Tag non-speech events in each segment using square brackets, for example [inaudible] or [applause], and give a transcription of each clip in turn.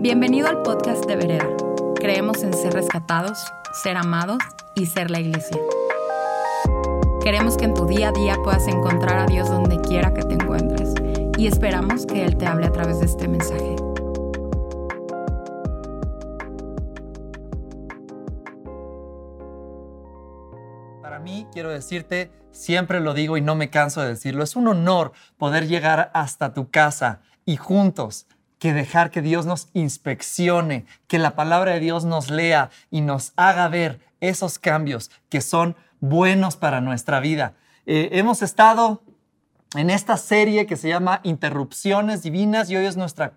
Bienvenido al podcast de Vereda. Creemos en ser rescatados, ser amados y ser la iglesia. Queremos que en tu día a día puedas encontrar a Dios donde quiera que te encuentres y esperamos que Él te hable a través de este mensaje. Para mí, quiero decirte, siempre lo digo y no me canso de decirlo, es un honor poder llegar hasta tu casa y juntos que dejar que Dios nos inspeccione, que la palabra de Dios nos lea y nos haga ver esos cambios que son buenos para nuestra vida. Eh, hemos estado en esta serie que se llama Interrupciones Divinas y hoy es nuestra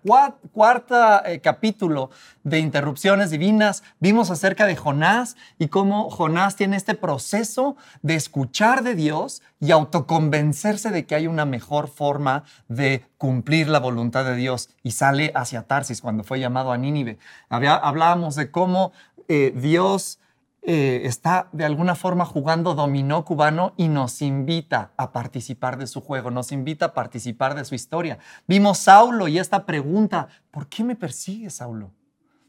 cuarta eh, capítulo de Interrupciones Divinas. Vimos acerca de Jonás y cómo Jonás tiene este proceso de escuchar de Dios y autoconvencerse de que hay una mejor forma de cumplir la voluntad de Dios y sale hacia Tarsis cuando fue llamado a Nínive. hablábamos de cómo eh, Dios eh, está de alguna forma jugando dominó cubano y nos invita a participar de su juego, nos invita a participar de su historia. Vimos Saulo y esta pregunta, ¿por qué me persigues, Saulo?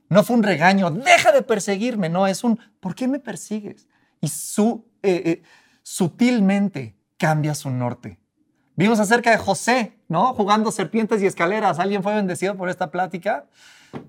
No fue un regaño, deja de perseguirme, no, es un, ¿por qué me persigues? Y su, eh, eh, sutilmente cambia su norte. Vimos acerca de José, ¿no? Jugando serpientes y escaleras. ¿Alguien fue bendecido por esta plática?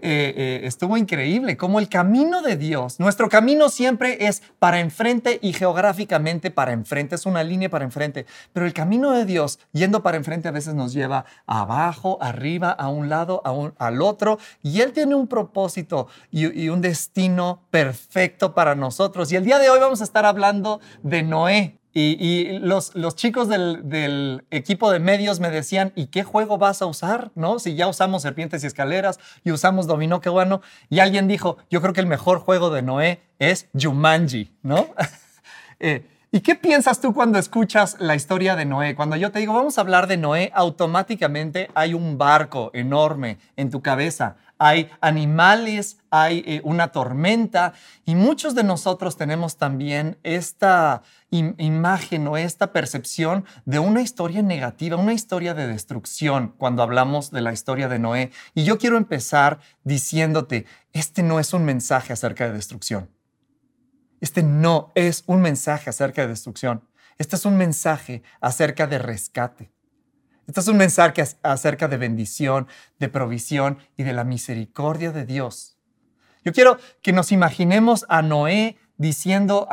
Eh, eh, estuvo increíble, como el camino de Dios, nuestro camino siempre es para enfrente y geográficamente para enfrente, es una línea para enfrente, pero el camino de Dios yendo para enfrente a veces nos lleva abajo, arriba, a un lado, a al otro, y Él tiene un propósito y un destino perfecto para nosotros. Y el día de hoy vamos a estar hablando de Noé. Y, los, los, chicos del, equipo de medios me decían, ¿y qué juego vas a usar? ¿No? Si ya usamos serpientes y escaleras y usamos dominó, qué bueno. Y alguien dijo, yo creo que el mejor juego de Noé es Jumanji, ¿no? [laughs] eh, ¿Y qué piensas tú cuando escuchas la historia de Noé? Cuando yo te digo, vamos a hablar de Noé, automáticamente hay un barco enorme en tu cabeza hay animales, hay eh, una tormenta y muchos de nosotros tenemos también esta imagen o esta percepción de una historia negativa, una historia de destrucción cuando hablamos de la historia de Noé. Y yo quiero empezar diciéndote, este no es un mensaje acerca de destrucción. Este no es un mensaje acerca de destrucción. Este es un mensaje acerca de rescate. Este es un mensaje acerca de bendición, de provisión y de la misericordia de Dios. Yo quiero que nos imaginemos a Noé diciendo,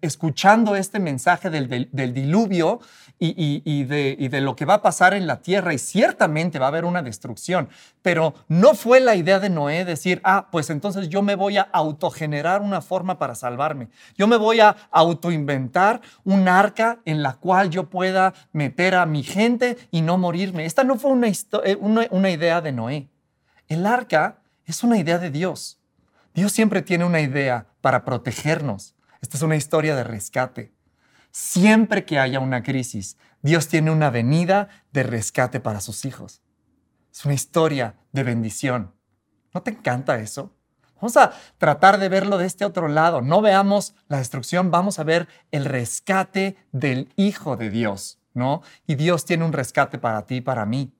escuchando este mensaje del, diluvio y, de, lo que va a pasar en la tierra y ciertamente va a haber una destrucción, pero no fue la idea de Noé decir, ah, pues entonces yo me voy a autogenerar una forma para salvarme, yo me voy a autoinventar un arca en la cual yo pueda meter a mi gente y no morirme. Esta no fue una, eh, una idea de Noé. El arca es una idea de Dios. Dios siempre tiene una idea para protegernos. Esta es una historia de rescate. Siempre que haya una crisis, Dios tiene una venida de rescate para sus hijos. Es una historia de bendición. ¿No te encanta eso? Vamos a tratar de verlo de este otro lado. No veamos la destrucción, vamos a ver el rescate del Hijo de Dios, ¿no? Y Dios tiene un rescate para ti y para mí.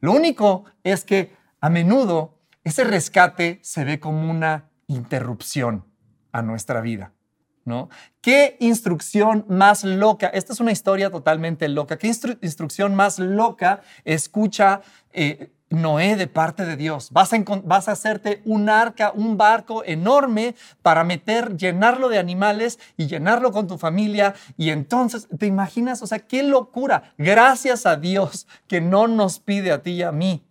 Lo único es que a menudo ese rescate se ve como una interrupción a nuestra vida. ¿No? ¿Qué instrucción más loca? Esta es una historia totalmente loca. ¿Qué instrucción más loca escucha eh, Noé de parte de Dios? Vas a, vas a hacerte un arca, un barco enorme para meter, llenarlo de animales y llenarlo con tu familia. Y entonces, ¿te imaginas? O sea, qué locura. Gracias a Dios que no nos pide a ti y a mí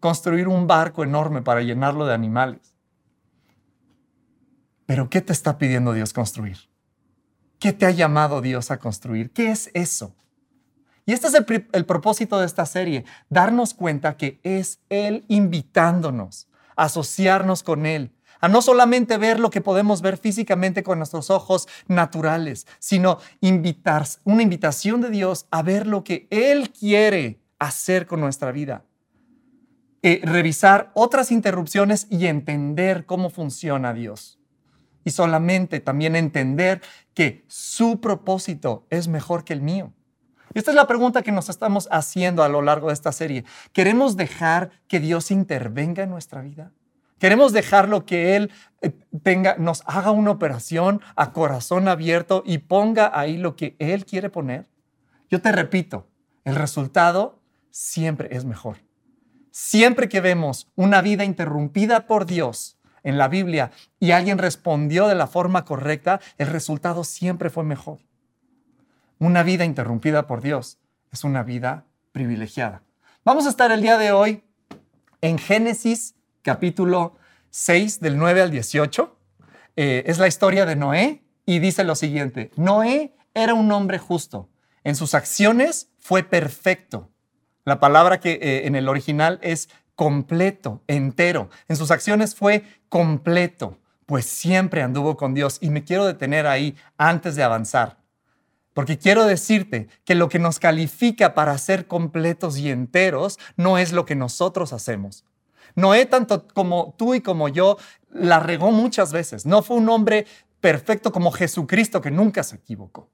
construir un barco enorme para llenarlo de animales. Pero ¿qué te está pidiendo Dios construir? ¿Qué te ha llamado Dios a construir? ¿Qué es eso? Y este es el, propósito de esta serie, darnos cuenta que es Él invitándonos a asociarnos con Él, a no solamente ver lo que podemos ver físicamente con nuestros ojos naturales, sino invitar, una invitación de Dios a ver lo que Él quiere hacer con nuestra vida. Eh, revisar otras interrupciones y entender cómo funciona Dios y solamente también entender que su propósito es mejor que el mío. esta es la pregunta que nos estamos haciendo a lo largo de esta serie. ¿Queremos dejar que Dios intervenga en nuestra vida? Queremos dejarlo que Él eh, tenga, nos haga una operación a corazón abierto y ponga ahí lo que Él quiere poner. Yo te repito, el resultado siempre es mejor. Siempre que vemos una vida interrumpida por Dios en la Biblia y alguien respondió de la forma correcta, el resultado siempre fue mejor. Una vida interrumpida por Dios es una vida privilegiada. Vamos a estar el día de hoy en Génesis capítulo 6 del 9 al 18. Eh, es la historia de Noé y dice lo siguiente, Noé era un hombre justo, en sus acciones fue perfecto. La palabra que eh, en el original es completo, entero. En sus acciones fue completo, pues siempre anduvo con Dios. Y me quiero detener ahí antes de avanzar. Porque quiero decirte que lo que nos califica para ser completos y enteros no es lo que nosotros hacemos. Noé, tanto como tú y como yo, la regó muchas veces. No fue un hombre perfecto como Jesucristo que nunca se equivocó.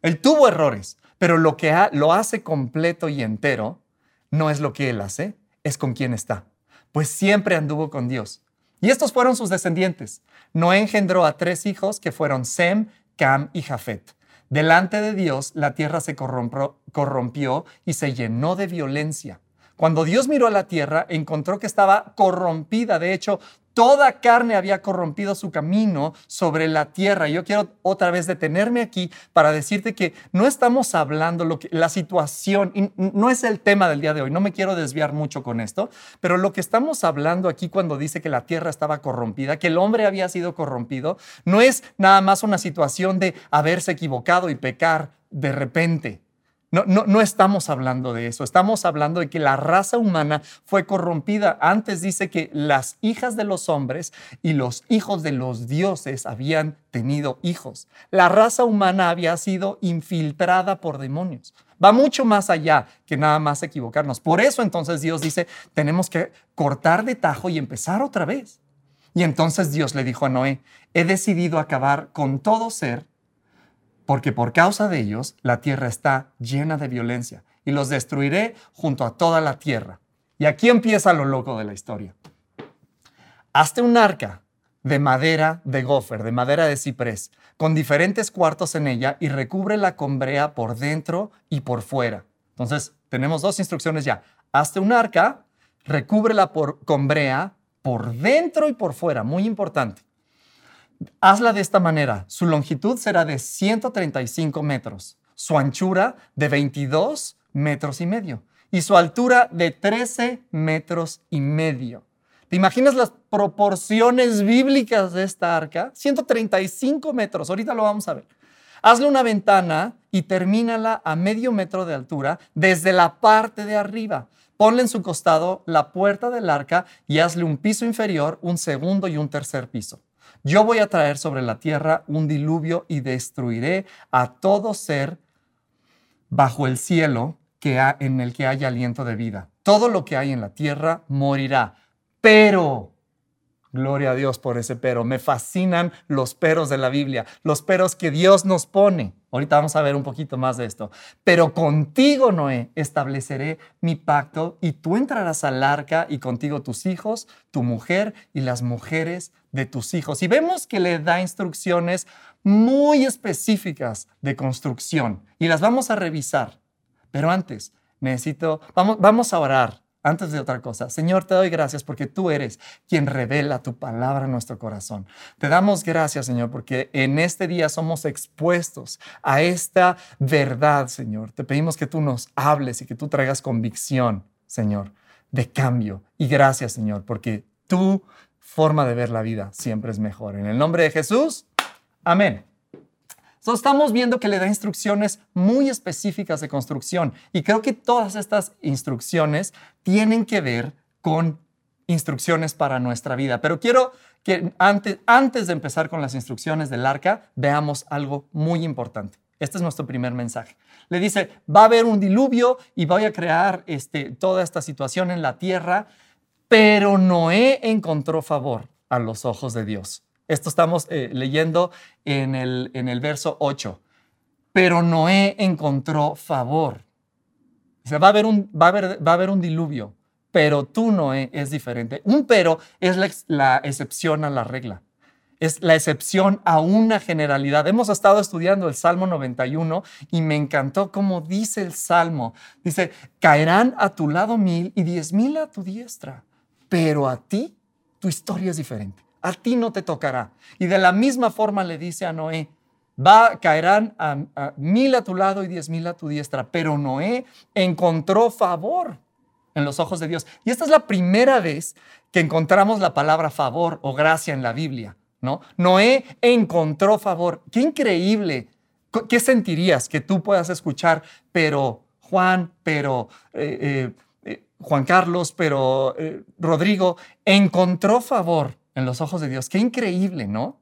Él tuvo errores, pero lo que lo hace completo y entero no es lo que él hace, es con quien está. Pues siempre anduvo con Dios. Y estos fueron sus descendientes. Noé engendró a tres hijos que fueron Sem, Cam y Jafet. Delante de Dios la tierra se corrompió y se llenó de violencia. Cuando Dios miró a la tierra, encontró que estaba corrompida. De hecho, toda carne había corrompido su camino sobre la tierra. Yo quiero otra vez detenerme aquí para decirte que no estamos hablando lo que la situación y no es el tema del día de hoy. No me quiero desviar mucho con esto, pero lo que estamos hablando aquí cuando dice que la tierra estaba corrompida, que el hombre había sido corrompido, no es nada más una situación de haberse equivocado y pecar de repente. No, no, estamos hablando de eso, estamos hablando de que la raza humana fue corrompida. Antes dice que las hijas de los hombres y los hijos de los dioses habían tenido hijos. La raza humana había sido infiltrada por demonios. Va mucho más allá que nada más equivocarnos. Por eso entonces Dios dice, tenemos que cortar de tajo y empezar otra vez. Y entonces Dios le dijo a Noé, he decidido acabar con todo ser porque por causa de ellos la tierra está llena de violencia y los destruiré junto a toda la tierra. Y aquí empieza lo loco de la historia. Hazte un arca de madera de gofer, de madera de ciprés, con diferentes cuartos en ella y recúbrela con brea por dentro y por fuera. Entonces, tenemos dos instrucciones ya. Hazte un arca, recúbrela por, con brea por dentro y por fuera, muy importante. Hazla de esta manera. Su longitud será de 135 metros, su anchura de 22 metros y medio y su altura de 13 metros y medio. ¿Te imaginas las proporciones bíblicas de esta arca? 135 metros, ahorita lo vamos a ver. Hazle una ventana y termínala a medio metro de altura desde la parte de arriba. Ponle en su costado la puerta del arca y hazle un piso inferior, un segundo y un tercer piso. Yo voy a traer sobre la tierra un diluvio y destruiré a todo ser bajo el cielo que en el que haya aliento de vida. Todo lo que hay en la tierra morirá. Pero Gloria a Dios por ese pero. Me fascinan los peros de la Biblia, los peros que Dios nos pone. Ahorita vamos a ver un poquito más de esto. Pero contigo, Noé, estableceré mi pacto y tú entrarás al arca y contigo tus hijos, tu mujer y las mujeres de tus hijos. Y vemos que le da instrucciones muy específicas de construcción y las vamos a revisar. Pero antes, necesito, vamos, vamos a orar antes de otra cosa, Señor, te doy gracias porque tú eres quien revela tu palabra en nuestro corazón. Te damos gracias, Señor, porque en este día somos expuestos a esta verdad, Señor. Te pedimos que tú nos hables y que tú traigas convicción, Señor, de cambio. Y gracias, Señor, porque tu forma de ver la vida siempre es mejor. En el nombre de Jesús, amén estamos viendo que le da instrucciones muy específicas de construcción y creo que todas estas instrucciones tienen que ver con instrucciones para nuestra vida. Pero quiero que antes, antes de empezar con las instrucciones del arca, veamos algo muy importante. Este es nuestro primer mensaje. Le dice, va a haber un diluvio y voy a crear este, toda esta situación en la tierra, pero Noé encontró favor a los ojos de Dios. Esto estamos eh, leyendo en el, en el verso 8. Pero Noé encontró favor. va a haber un, va a haber, va a haber un diluvio, pero tú, Noé, es diferente. Un pero es la, la excepción a la regla es la excepción a una generalidad. Hemos estado estudiando el Salmo 91 y me encantó cómo dice el Salmo. Dice, caerán a tu lado mil y diez mil a tu diestra, pero a ti tu historia es diferente. A ti no te tocará. Y de la misma forma le dice a Noé, va, caerán mil a tu lado y diez mil a tu diestra, pero Noé encontró favor en los ojos de Dios. Y esta es la primera vez que encontramos la palabra favor o gracia en la Biblia. ¿no? Noé encontró favor. Qué increíble. ¿Qué sentirías que tú puedas escuchar, pero Juan, pero eh, eh, eh, Juan Carlos, pero Rodrigo, encontró favor en los ojos de Dios? Qué increíble, ¿no?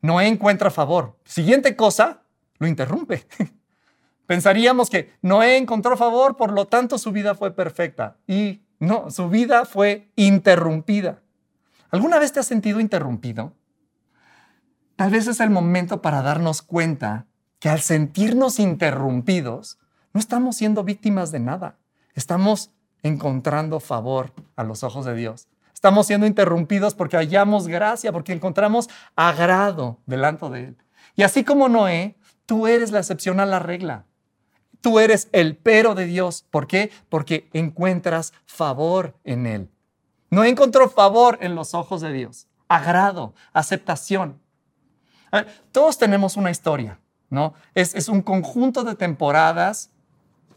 Noé encuentra favor. Siguiente cosa, lo interrumpe. [laughs] Pensaríamos que Noé encontró favor, por lo tanto su vida fue perfecta. Y no, su vida fue interrumpida. ¿Alguna vez te has sentido interrumpido? Tal vez es el momento para darnos cuenta que al sentirnos interrumpidos, no estamos siendo víctimas de nada. Estamos encontrando favor a los ojos de Dios. Estamos siendo interrumpidos porque hallamos gracia, porque encontramos agrado delante de Él. Y así como Noé, tú eres la excepción a la regla. Tú eres el pero de Dios. ¿Por qué? Porque encuentras favor en Él. No encontró favor en los ojos de Dios, agrado, aceptación. todos tenemos una historia, ¿no? Es, un conjunto de temporadas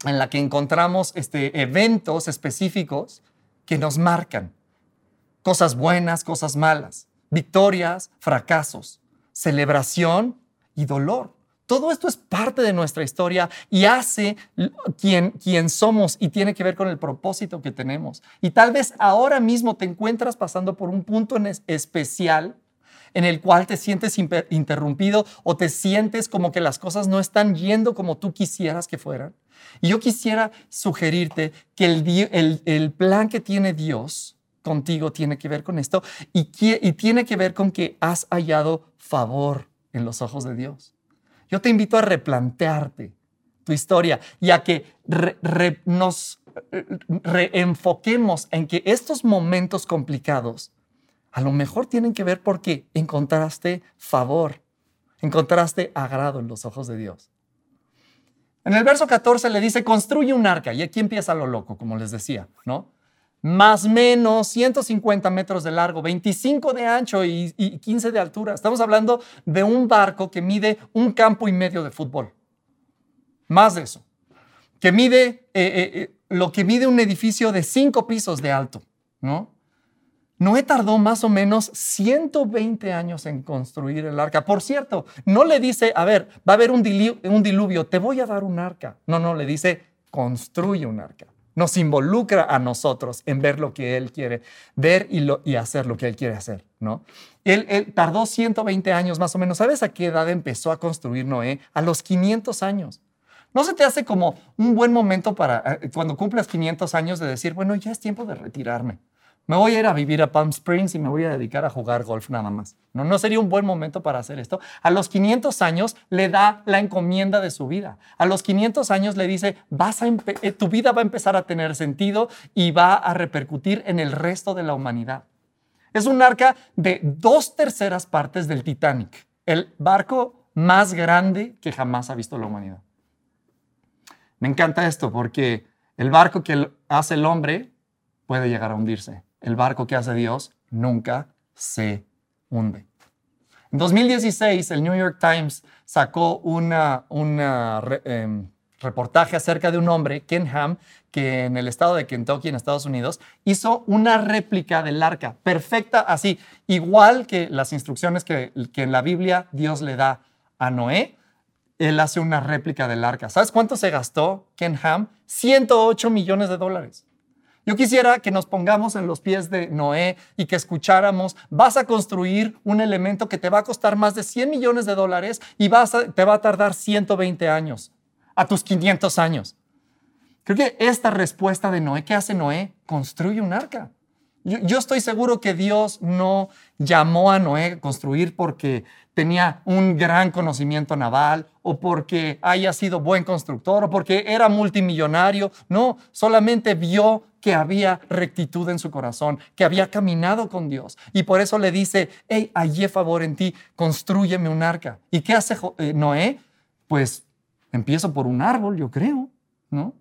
en la que encontramos este, eventos específicos que nos marcan. Cosas buenas, cosas malas, victorias, fracasos, celebración y dolor. Todo esto es parte de nuestra historia y hace quien, quien somos y tiene que ver con el propósito que tenemos. Y tal vez ahora mismo te encuentras pasando por un punto especial en el cual te sientes interrumpido o te sientes como que las cosas no están yendo como tú quisieras que fueran. Y yo quisiera sugerirte que el, el, plan que tiene Dios contigo tiene que ver con esto y, tiene que ver con que has hallado favor en los ojos de Dios. Yo te invito a replantearte tu historia y a que nos reenfoquemos en que estos momentos complicados a lo mejor tienen que ver porque encontraste favor, encontraste agrado en los ojos de Dios. En el verso 14 le dice, construye un arca. Y aquí empieza lo loco, como les decía, ¿no? Más menos 150 metros de largo, 25 de ancho y, 15 de altura. Estamos hablando de un barco que mide un campo y medio de fútbol. Más de eso. Que mide eh, eh, eh, lo que mide un edificio de cinco pisos de alto, ¿no? Noé tardó más o menos 120 años en construir el arca. Por cierto, no le dice, a ver, va a haber un diluvio, te voy a dar un arca. No, no, le dice, construye un arca nos involucra a nosotros en ver lo que Él quiere ver y, hacer lo que Él quiere hacer, ¿no? Él, él, tardó 120 años más o menos. ¿Sabes a qué edad empezó a construir Noé? A los 500 años. ¿No se te hace como un buen momento para, eh, cuando cumplas 500 años, de decir, bueno, ya es tiempo de retirarme? Me voy a ir a vivir a Palm Springs y me voy a dedicar a jugar golf nada más. No, no sería un buen momento para hacer esto. A los 500 años le da la encomienda de su vida. A los 500 años le dice, vas a eh, tu vida va a empezar a tener sentido y va a repercutir en el resto de la humanidad. Es un arca de dos terceras partes del Titanic, el barco más grande que jamás ha visto la humanidad. Me encanta esto porque el barco que hace el hombre puede llegar a hundirse el barco que hace Dios nunca se hunde. En 2016, el New York Times sacó un em, reportaje acerca de un hombre, Ken Ham, que en el estado de Kentucky, en Estados Unidos, hizo una réplica del arca, perfecta así, igual que las instrucciones que, que en la Biblia Dios le da a Noé. Él hace una réplica del arca. ¿Sabes cuánto se gastó Ken Ham? 108 millones de dólares. Yo quisiera que nos pongamos en los pies de Noé y que escucháramos, vas a construir un elemento que te va a costar más de 100 millones de dólares y te va a tardar 120 años, a tus 500 años. Creo que esta respuesta de Noé, ¿qué hace Noé? Construye un arca. Yo, estoy seguro que Dios no llamó a Noé a construir porque tenía un gran conocimiento naval o porque haya sido buen constructor o porque era multimillonario. No, solamente vio que había rectitud en su corazón, que había caminado con Dios. Y por eso le dice, hey, hallé favor en ti, construyeme un arca. ¿Y qué hace eh, Noé? Pues empiezo por un árbol, yo creo, ¿no?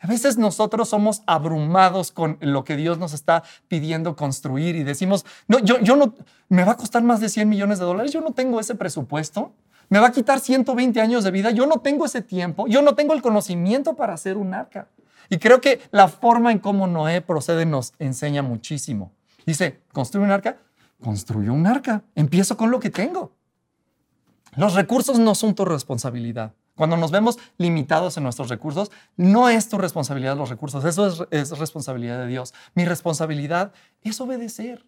A veces nosotros somos abrumados con lo que Dios nos está pidiendo construir y decimos, no, yo, yo no, me va a costar más de 100 millones de dólares, yo no tengo ese presupuesto, me va a quitar 120 años de vida, yo no tengo ese tiempo, yo no tengo el conocimiento para hacer un arca. Y creo que la forma en cómo Noé procede nos enseña muchísimo. Dice, ¿construye un arca? Construyo un arca, empiezo con lo que tengo. Los recursos no son tu responsabilidad. Cuando nos vemos limitados en nuestros recursos, no es tu responsabilidad los recursos, eso es, responsabilidad de Dios. Mi responsabilidad es obedecer.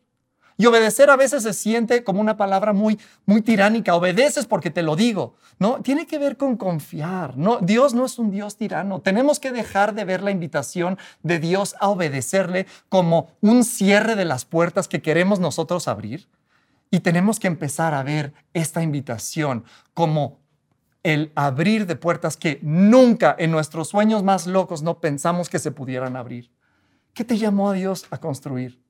Y obedecer a veces se siente como una palabra muy, muy tiránica. Obedeces porque te lo digo. No, tiene que ver con confiar. No, Dios no es un Dios tirano. Tenemos que dejar de ver la invitación de Dios a obedecerle como un cierre de las puertas que queremos nosotros abrir. Y tenemos que empezar a ver esta invitación como el abrir de puertas que nunca en nuestros sueños más locos no pensamos que se pudieran abrir. ¿Qué te llamó a Dios a construir?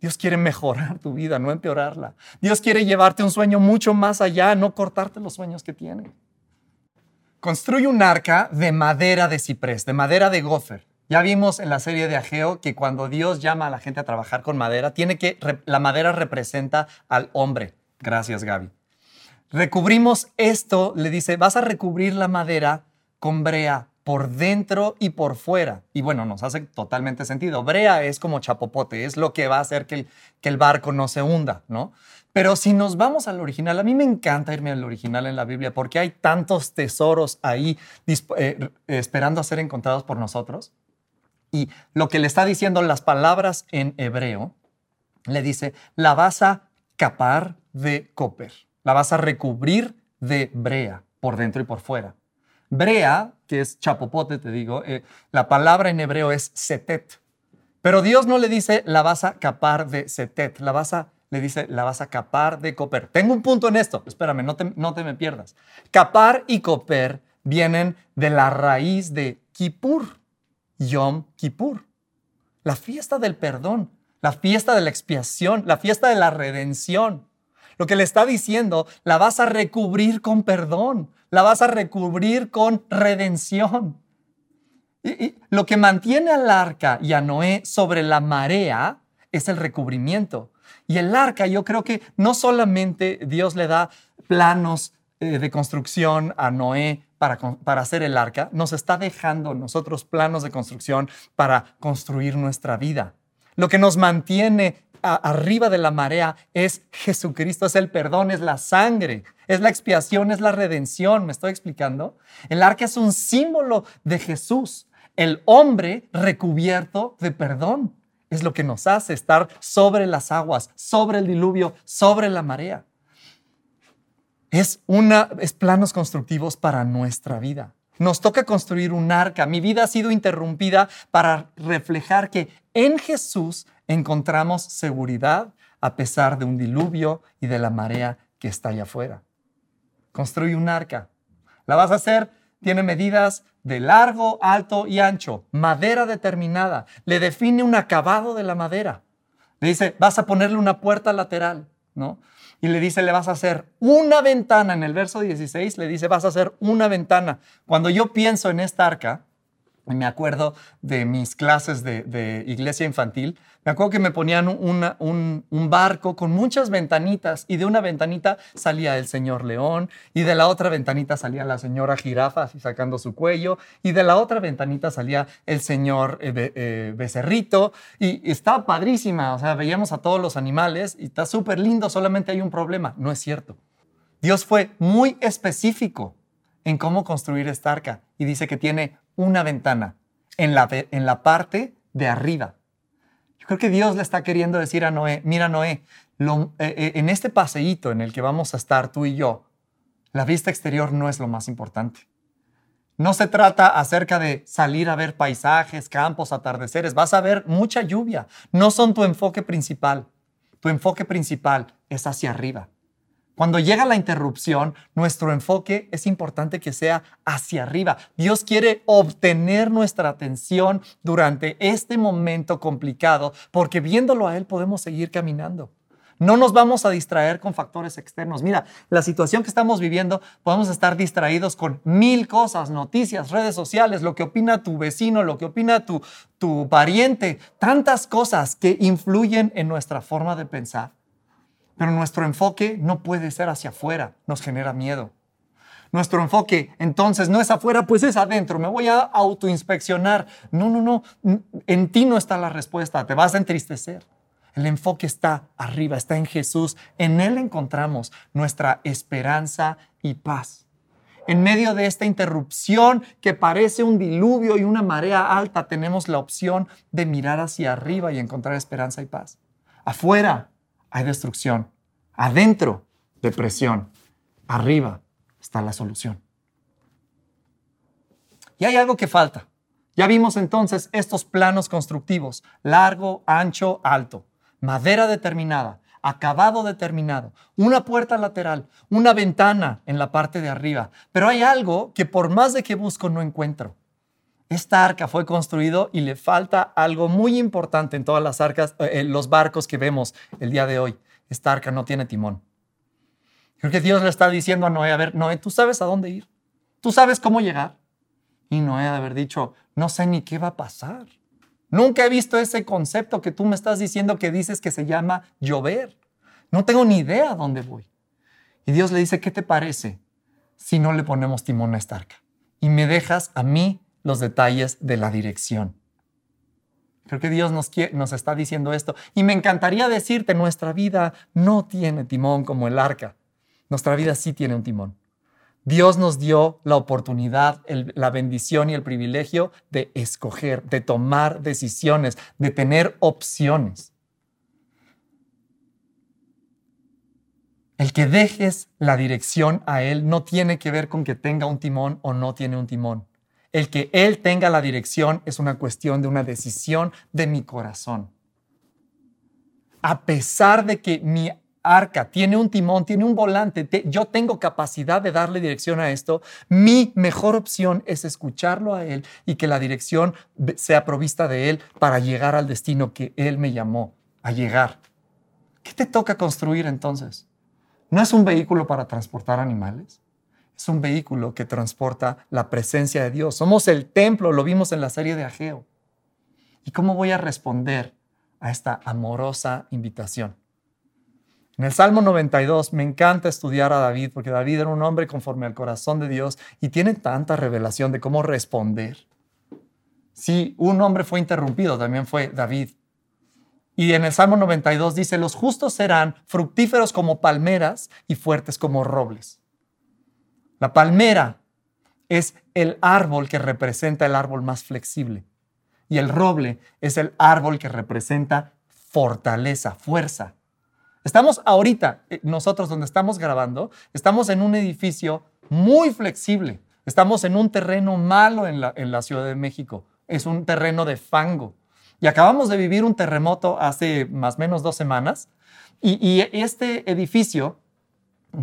Dios quiere mejorar tu vida, no empeorarla. Dios quiere llevarte un sueño mucho más allá, no cortarte los sueños que tiene. Construye un arca de madera de ciprés, de madera de gofer. Ya vimos en la serie de Ageo que cuando Dios llama a la gente a trabajar con madera, tiene que la madera representa al hombre. Gracias, Gaby. Recubrimos esto, le dice, vas a recubrir la madera con brea por dentro y por fuera. Y bueno, nos hace totalmente sentido. Brea es como chapopote, es lo que va a hacer que el, que el barco no se hunda, ¿no? Pero si nos vamos al original, a mí me encanta irme al original en la Biblia porque hay tantos tesoros ahí eh, esperando a ser encontrados por nosotros. Y lo que le está diciendo las palabras en hebreo, le dice, la vas a capar de copper la vas a recubrir de brea por dentro y por fuera. Brea, que es chapopote, te digo, eh, la palabra en hebreo es setet. Pero Dios no le dice la vas a capar de setet, la vas a, le dice la vas a capar de coper. Tengo un punto en esto, espérame, no te, no te me pierdas. Capar y coper vienen de la raíz de Kippur, Yom Kippur, la fiesta del perdón, la fiesta de la expiación, la fiesta de la redención. Lo que le está diciendo, la vas a recubrir con perdón, la vas a recubrir con redención. Y, lo que mantiene al arca y a Noé sobre la marea es el recubrimiento. Y el arca, yo creo que no solamente Dios le da planos eh, de construcción a Noé para, para, hacer el arca, nos está dejando nosotros planos de construcción para construir nuestra vida. Lo que nos mantiene arriba de la marea es Jesucristo, es el perdón, es la sangre, es la expiación, es la redención. ¿Me estoy explicando? El arca es un símbolo de Jesús, el hombre recubierto de perdón. Es lo que nos hace estar sobre las aguas, sobre el diluvio, sobre la marea. Es, una, es planos constructivos para nuestra vida. Nos toca construir un arca. Mi vida ha sido interrumpida para reflejar que en Jesús encontramos seguridad a pesar de un diluvio y de la marea que está allá afuera. Construye un arca. La vas a hacer, tiene medidas de largo, alto y ancho, madera determinada. Le define un acabado de la madera. Le dice, vas a ponerle una puerta lateral, ¿no? Y le dice, le vas a hacer una ventana. En el verso 16 le dice, vas a hacer una ventana. Cuando yo pienso en esta arca, me acuerdo de mis clases de, iglesia infantil, me acuerdo que me ponían un, barco con muchas ventanitas y de una ventanita salía el señor león y de la otra ventanita salía la señora jirafa así sacando su cuello y de la otra ventanita salía el señor eh, eh, becerrito y, y estaba padrísima, o sea, veíamos a todos los animales y está súper lindo, solamente hay un problema, no es cierto. Dios fue muy específico en cómo construir esta arca y dice que tiene una ventana en la, en la parte de arriba. Yo creo que Dios le está queriendo decir a Noé, mira Noé, eh, eh, en este paseíto en el que vamos a estar tú y yo, la vista exterior no es lo más importante. No se trata acerca de salir a ver paisajes, campos, atardeceres. Vas a ver mucha lluvia. No son tu enfoque principal. Tu enfoque principal es hacia arriba. Cuando llega la interrupción, nuestro enfoque es importante que sea hacia arriba. Dios quiere obtener nuestra atención durante este momento complicado porque viéndolo a Él podemos seguir caminando. No nos vamos a distraer con factores externos. Mira, la situación que estamos viviendo, podemos estar distraídos con mil cosas, noticias, redes sociales, lo que opina tu vecino, lo que opina tu, tu pariente, tantas cosas que influyen en nuestra forma de pensar. Pero nuestro enfoque no puede ser hacia afuera, nos genera miedo. Nuestro enfoque entonces no es afuera, pues es adentro, me voy a autoinspeccionar. No, no, no, en ti no está la respuesta, te vas a entristecer. El enfoque está arriba, está en Jesús. En Él encontramos nuestra esperanza y paz. En medio de esta interrupción que parece un diluvio y una marea alta, tenemos la opción de mirar hacia arriba y encontrar esperanza y paz. Afuera hay destrucción. Adentro, depresión. Arriba está la solución. Y hay algo que falta. Ya vimos entonces estos planos constructivos, largo, ancho, alto, madera determinada, acabado determinado, una puerta lateral, una ventana en la parte de arriba. Pero hay algo que por más de que busco no encuentro. Esta arca fue construido y le falta algo muy importante en todas las arcas, eh, los barcos que vemos el día de hoy. Esta arca no tiene timón. Creo que Dios le está diciendo a Noé, a ver, Noé, tú sabes a dónde ir, tú sabes cómo llegar. Y Noé de haber dicho, no sé ni qué va a pasar. Nunca he visto ese concepto que tú me estás diciendo que dices que se llama llover. No tengo ni idea a dónde voy. Y Dios le dice, ¿qué te parece si no le ponemos timón a esta arca? Y me dejas a mí los detalles de la dirección. Creo que Dios nos, nos está diciendo esto. Y me encantaría decirte, nuestra vida no tiene timón como el arca. Nuestra vida sí tiene un timón. Dios nos dio la oportunidad, la bendición y el privilegio de escoger, de tomar decisiones, de tener opciones. El que dejes la dirección a Él no tiene que ver con que tenga un timón o no tiene un timón. El que Él tenga la dirección es una cuestión de una decisión de mi corazón. A pesar de que mi arca tiene un timón, tiene un volante, yo tengo capacidad de darle dirección a esto, mi mejor opción es escucharlo a Él y que la dirección sea provista de Él para llegar al destino que Él me llamó a llegar. ¿Qué te toca construir entonces? ¿No es un vehículo para transportar animales? Es un vehículo que transporta la presencia de Dios. Somos el templo, lo vimos en la serie de Ageo. ¿Y cómo voy a responder a esta amorosa invitación? En el Salmo 92 me encanta estudiar a David porque David era un hombre conforme al corazón de Dios y tiene tanta revelación de cómo responder. Si un hombre fue interrumpido, también fue David. Y en el Salmo 92 dice, los justos serán fructíferos como palmeras y fuertes como robles. La palmera es el árbol que representa el árbol más flexible y el roble es el árbol que representa fortaleza, fuerza. Estamos ahorita, eh, nosotros donde estamos grabando, estamos en un edificio muy flexible. Estamos en un terreno malo en la, Ciudad de México. Es un terreno de fango. Y acabamos de vivir un terremoto hace más o menos dos semanas. Y este edificio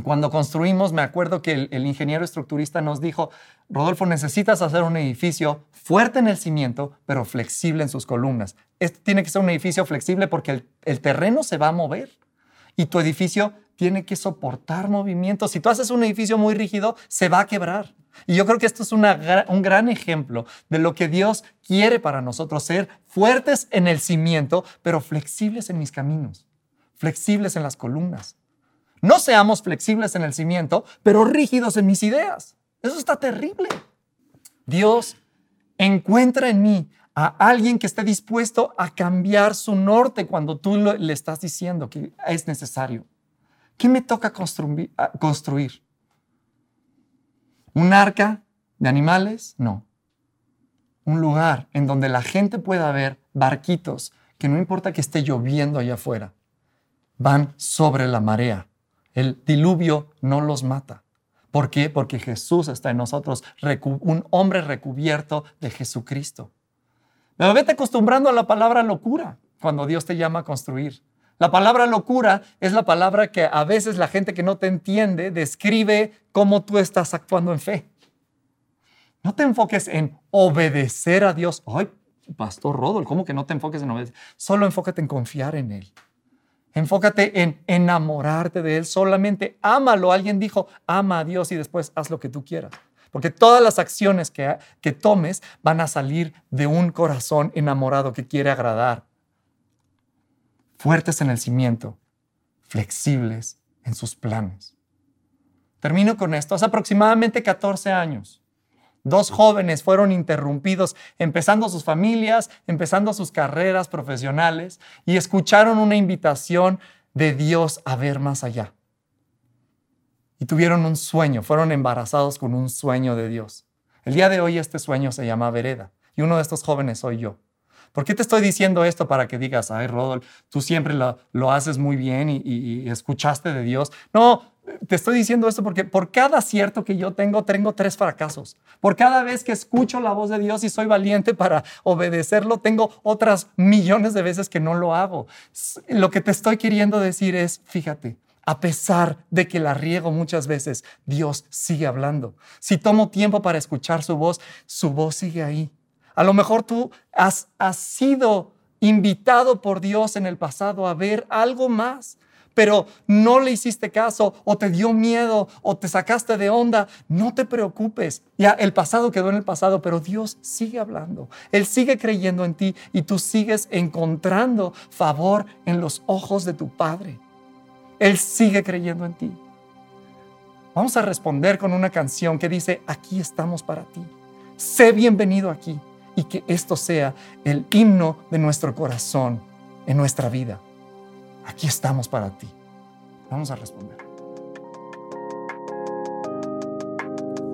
cuando construimos, me acuerdo que el, ingeniero estructurista nos dijo, Rodolfo, necesitas hacer un edificio fuerte en el cimiento, pero flexible en sus columnas. Este tiene que ser un edificio flexible porque el, terreno se va a mover y tu edificio tiene que soportar movimientos. Si tú haces un edificio muy rígido, se va a quebrar. Y yo creo que esto es un gran ejemplo de lo que Dios quiere para nosotros, ser fuertes en el cimiento, pero flexibles en mis caminos, flexibles en las columnas. No seamos flexibles en el cimiento, pero rígidos en mis ideas. Eso está terrible. Dios encuentra en mí a alguien que esté dispuesto a cambiar su norte cuando tú le estás diciendo que es necesario. ¿Qué me toca construir? ¿Un arca de animales? No. Un lugar en donde la gente pueda ver barquitos que no importa que esté lloviendo allá afuera, van sobre la marea el diluvio no los mata. ¿Por qué? Porque Jesús está en nosotros, un hombre recubierto de Jesucristo. Pero vete acostumbrando a la palabra locura cuando Dios te llama a construir. La palabra locura es la palabra que a veces la gente que no te entiende describe cómo tú estás actuando en fe. No te enfoques en obedecer a Dios. Ay, Pastor Rodol, ¿cómo que no te enfoques en obedecer? Solo enfócate en confiar en Él. Enfócate en enamorarte de Él. Solamente ámalo. Alguien dijo, ama a Dios y después haz lo que tú quieras. Porque todas las acciones que, que tomes van a salir de un corazón enamorado que quiere agradar. Fuertes en el cimiento, flexibles en sus planes. Termino con esto. Hace aproximadamente 14 años, dos jóvenes fueron interrumpidos empezando sus familias, empezando sus carreras profesionales y escucharon una invitación de Dios a ver más allá y tuvieron un sueño, fueron embarazados con un sueño de Dios. El día de hoy este sueño se llama Vereda y uno de estos jóvenes soy yo. ¿Por qué te estoy diciendo esto para que digas, ay, Rodol, tú siempre lo, lo haces muy bien y, y, escuchaste de Dios? No, te estoy diciendo esto porque por cada acierto que yo tengo, tengo tres fracasos. Por cada vez que escucho la voz de Dios y soy valiente para obedecerlo, tengo otras millones de veces que no lo hago. Lo que te estoy queriendo decir es, fíjate, a pesar de que la riego muchas veces, Dios sigue hablando. Si tomo tiempo para escuchar su voz, su voz sigue ahí. A lo mejor tú has, sido invitado por Dios en el pasado a ver algo más, pero no le hiciste caso o te dio miedo o te sacaste de onda. No te preocupes. Ya el pasado quedó en el pasado, pero Dios sigue hablando. Él sigue creyendo en ti y tú sigues encontrando favor en los ojos de tu Padre. Él sigue creyendo en ti. Vamos a responder con una canción que dice, aquí estamos para ti. Sé bienvenido aquí y que esto sea el himno de nuestro corazón en nuestra vida. Aquí estamos para ti. Vamos a responder.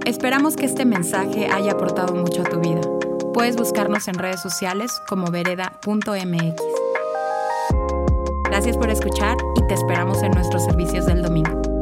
Esperamos que este mensaje haya aportado mucho a tu vida. Puedes buscarnos en redes sociales como vereda.mx. Gracias por escuchar y te esperamos en nuestros servicios del domingo.